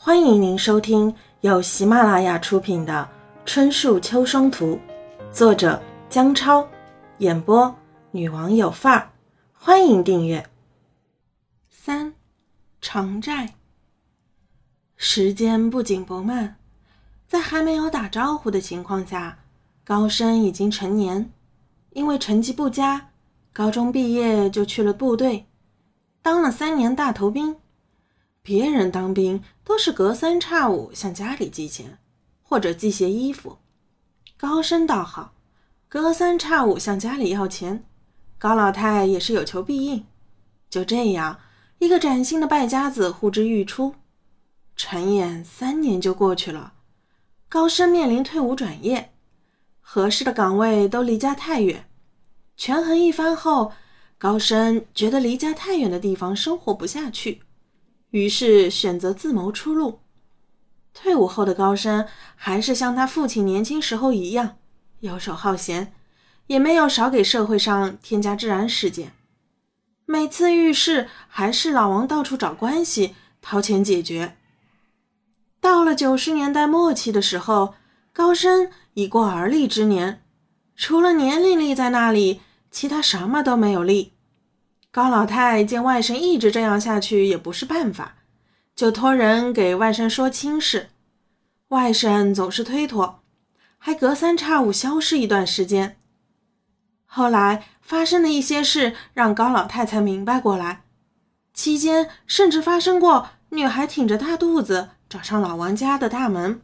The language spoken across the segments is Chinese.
欢迎您收听由喜马拉雅出品的《春树秋霜图》，作者姜超，演播女王有范儿。欢迎订阅。三，长债。时间不紧不慢，在还没有打招呼的情况下，高升已经成年。因为成绩不佳，高中毕业就去了部队，当了三年大头兵。别人当兵都是隔三差五向家里寄钱，或者寄些衣服。高升倒好，隔三差五向家里要钱。高老太也是有求必应。就这样，一个崭新的败家子呼之欲出。转眼三年就过去了，高升面临退伍转业，合适的岗位都离家太远。权衡一番后，高升觉得离家太远的地方生活不下去。于是选择自谋出路。退伍后的高升还是像他父亲年轻时候一样游手好闲，也没有少给社会上添加治安事件。每次遇事，还是老王到处找关系掏钱解决。到了九十年代末期的时候，高升已过而立之年，除了年龄立在那里，其他什么都没有立。高老太见外甥一直这样下去也不是办法，就托人给外甥说亲事。外甥总是推脱，还隔三差五消失一段时间。后来发生的一些事让高老太才明白过来，期间甚至发生过女孩挺着大肚子找上老王家的大门，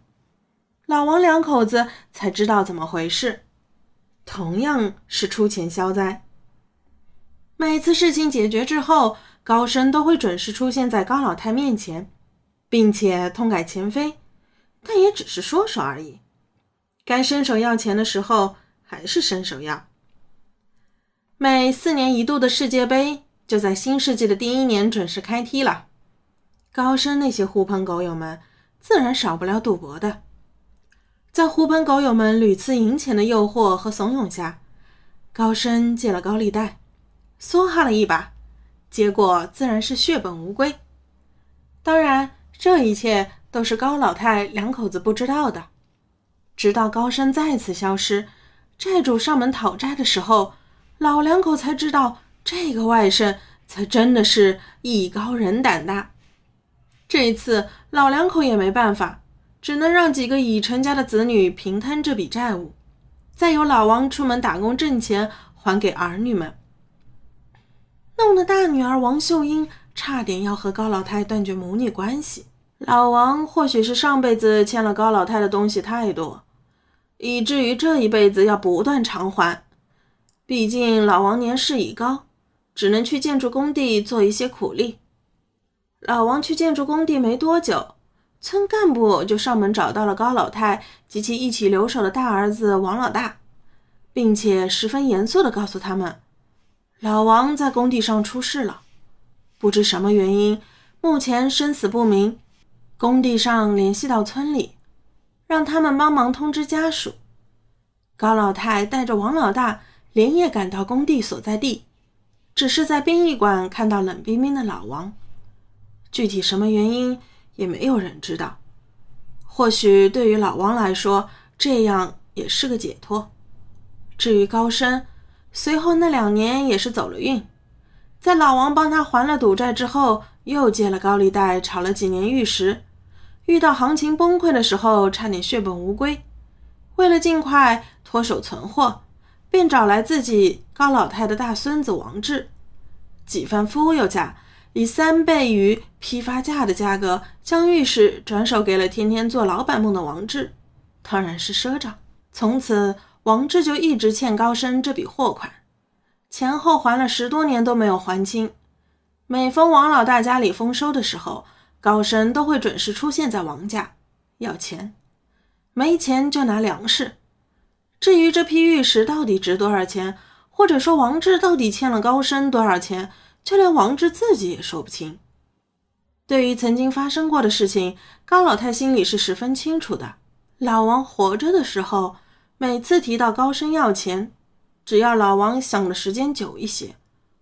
老王两口子才知道怎么回事，同样是出钱消灾。每次事情解决之后，高升都会准时出现在高老太面前，并且痛改前非，但也只是说说而已。该伸手要钱的时候，还是伸手要。每四年一度的世界杯就在新世纪的第一年准时开踢了，高升那些狐朋狗友们自然少不了赌博的。在狐朋狗友们屡次赢钱的诱惑和怂恿下，高升借了高利贷。梭哈了一把，结果自然是血本无归。当然，这一切都是高老太两口子不知道的。直到高升再次消失，债主上门讨债的时候，老两口才知道这个外甥才真的是艺高人胆大。这一次，老两口也没办法，只能让几个已成家的子女平摊这笔债务，再由老王出门打工挣钱还给儿女们。弄得大女儿王秀英差点要和高老太断绝母女关系。老王或许是上辈子欠了高老太的东西太多，以至于这一辈子要不断偿还。毕竟老王年事已高，只能去建筑工地做一些苦力。老王去建筑工地没多久，村干部就上门找到了高老太及其一起留守的大儿子王老大，并且十分严肃地告诉他们。老王在工地上出事了，不知什么原因，目前生死不明。工地上联系到村里，让他们帮忙通知家属。高老太带着王老大连夜赶到工地所在地，只是在殡仪馆看到冷冰冰的老王。具体什么原因，也没有人知道。或许对于老王来说，这样也是个解脱。至于高升，随后那两年也是走了运，在老王帮他还了赌债之后，又借了高利贷，炒了几年玉石，遇到行情崩溃的时候，差点血本无归。为了尽快脱手存货，便找来自己高老太的大孙子王志，几番忽悠下，以三倍于批发价的价格，将玉石转手给了天天做老板梦的王志，当然是赊账。从此。王志就一直欠高升这笔货款，前后还了十多年都没有还清。每逢王老大家里丰收的时候，高升都会准时出现在王家要钱，没钱就拿粮食。至于这批玉石到底值多少钱，或者说王志到底欠了高升多少钱，就连王志自己也说不清。对于曾经发生过的事情，高老太心里是十分清楚的。老王活着的时候。每次提到高升要钱，只要老王想的时间久一些，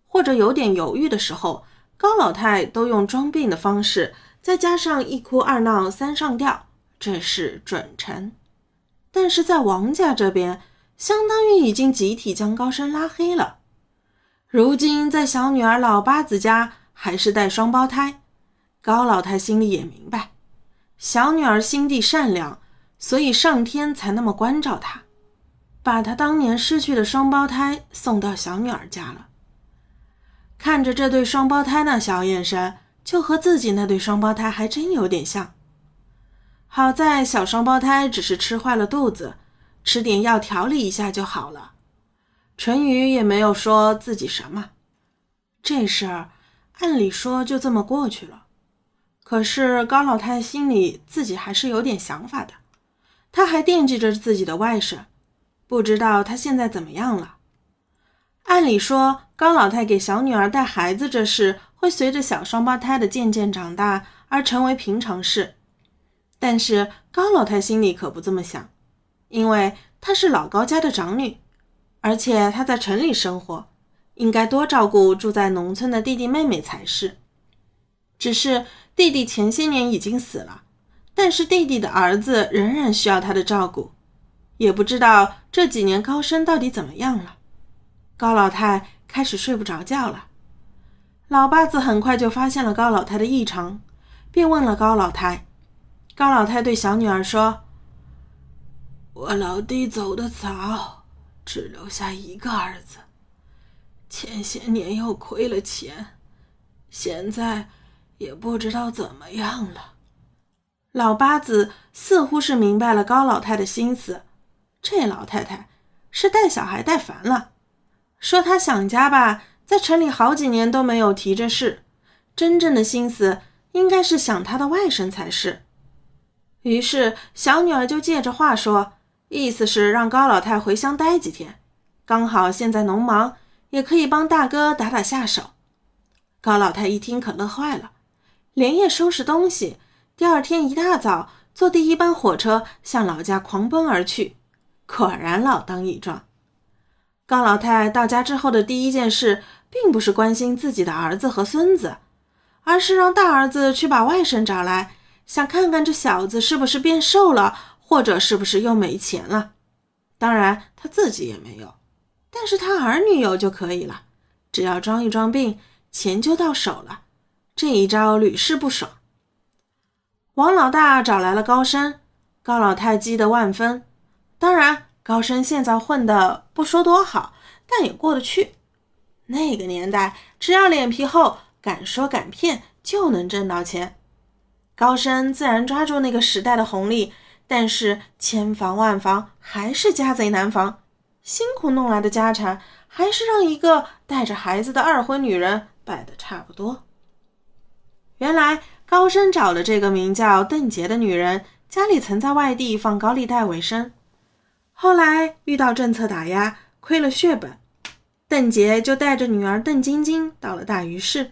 或者有点犹豫的时候，高老太都用装病的方式再加上一哭二闹三上吊，这是准成。但是在王家这边，相当于已经集体将高升拉黑了。如今在小女儿老八子家还是带双胞胎，高老太心里也明白，小女儿心地善良，所以上天才那么关照她，把她当年失去的双胞胎送到小女儿家了。看着这对双胞胎那小眼神，就和自己那对双胞胎还真有点像。好在小双胞胎只是吃坏了肚子，吃点药调理一下就好了。淳于也没有说自己什么，这事儿按理说就这么过去了。可是高老太心里自己还是有点想法的，她还惦记着自己的外甥，不知道他现在怎么样了。按理说，高老太给小女儿带孩子这事会随着小双胞胎的渐渐长大而成为平常事，但是高老太心里可不这么想，因为她是老高家的长女。而且她在城里生活，应该多照顾住在农村的弟弟妹妹才是。只是弟弟前些年已经死了，但是弟弟的儿子仍然需要他的照顾。也不知道这几年高升到底怎么样了。高老太开始睡不着觉了。老八子很快就发现了高老太的异常，便问了高老太。高老太对小女儿说：“我老弟走的早。”只留下一个儿子，前些年又亏了钱，现在也不知道怎么样了。老八子似乎是明白了高老太的心思，这老太太是带小孩带烦了。说她想家吧，在城里好几年都没有提这事，真正的心思应该是想她的外甥才是。于是小女儿就借着话说。意思是让高老太回乡待几天，刚好现在农忙，也可以帮大哥打打下手。高老太一听可乐坏了，连夜收拾东西，第二天一大早坐第一班火车向老家狂奔而去。果然老当益壮。高老太到家之后的第一件事，并不是关心自己的儿子和孙子，而是让大儿子去把外甥找来，想看看这小子是不是变瘦了。或者是不是又没钱了？当然他自己也没有，但是他儿女有就可以了。只要装一装病，钱就到手了。这一招屡试不爽。王老大找来了高升，高老太激得万分。当然，高升现在混的不说多好，但也过得去。那个年代，只要脸皮厚，敢说敢骗，就能挣到钱。高升自然抓住那个时代的红利。但是千防万防，还是家贼难防。辛苦弄来的家产，还是让一个带着孩子的二婚女人败得差不多。原来高升找的这个名叫邓婕的女人，家里曾在外地放高利贷为生，后来遇到政策打压，亏了血本，邓婕就带着女儿邓晶晶到了大余市。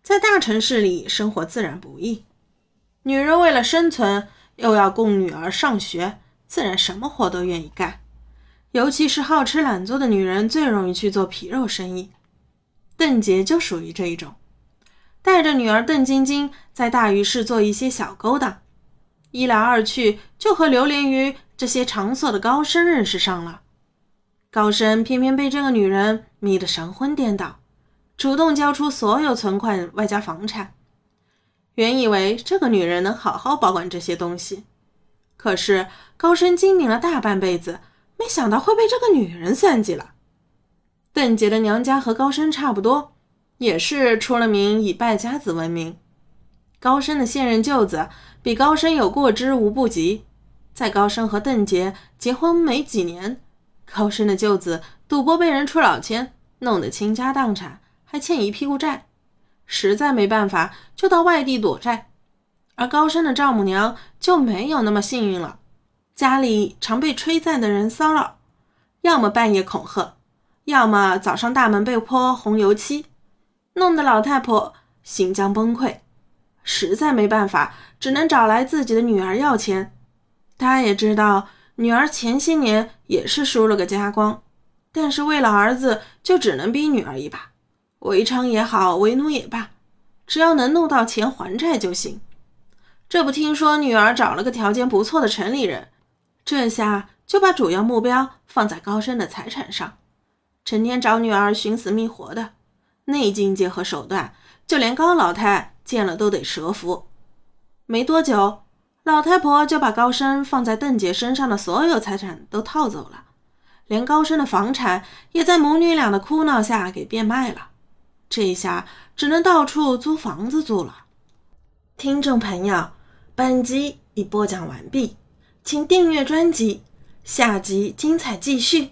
在大城市里生活自然不易，女人为了生存。又要供女儿上学，自然什么活都愿意干。尤其是好吃懒做的女人，最容易去做皮肉生意。邓婕就属于这一种，带着女儿邓晶晶在大余市做一些小勾当，一来二去就和流连于这些场所的高升认识上了。高升偏偏被这个女人迷得神魂颠倒，主动交出所有存款外加房产。原以为这个女人能好好保管这些东西，可是高升精明了大半辈子，没想到会被这个女人算计了。邓婕的娘家和高升差不多，也是出了名以败家子闻名。高升的现任舅子比高升有过之无不及，在高升和邓婕结婚没几年，高升的舅子赌博被人出老千，弄得倾家荡产，还欠一屁股债。实在没办法，就到外地躲债。而高升的丈母娘就没有那么幸运了，家里常被催债的人骚扰，要么半夜恐吓，要么早上大门被泼红油漆，弄得老太婆心将崩溃。实在没办法，只能找来自己的女儿要钱。他也知道女儿前些年也是输了个家光，但是为了儿子，就只能逼女儿一把。为娼也好，为奴也罢，只要能弄到钱还债就行。这不听说女儿找了个条件不错的城里人，这下就把主要目标放在高升的财产上，成天找女儿寻死觅活的，那境界和手段，就连高老太见了都得折服。没多久，老太婆就把高升放在邓姐身上的所有财产都套走了，连高升的房产也在母女俩的哭闹下给变卖了，这一下只能到处租房子住了。听众朋友。本集已播讲完毕，请订阅专辑，下集精彩继续。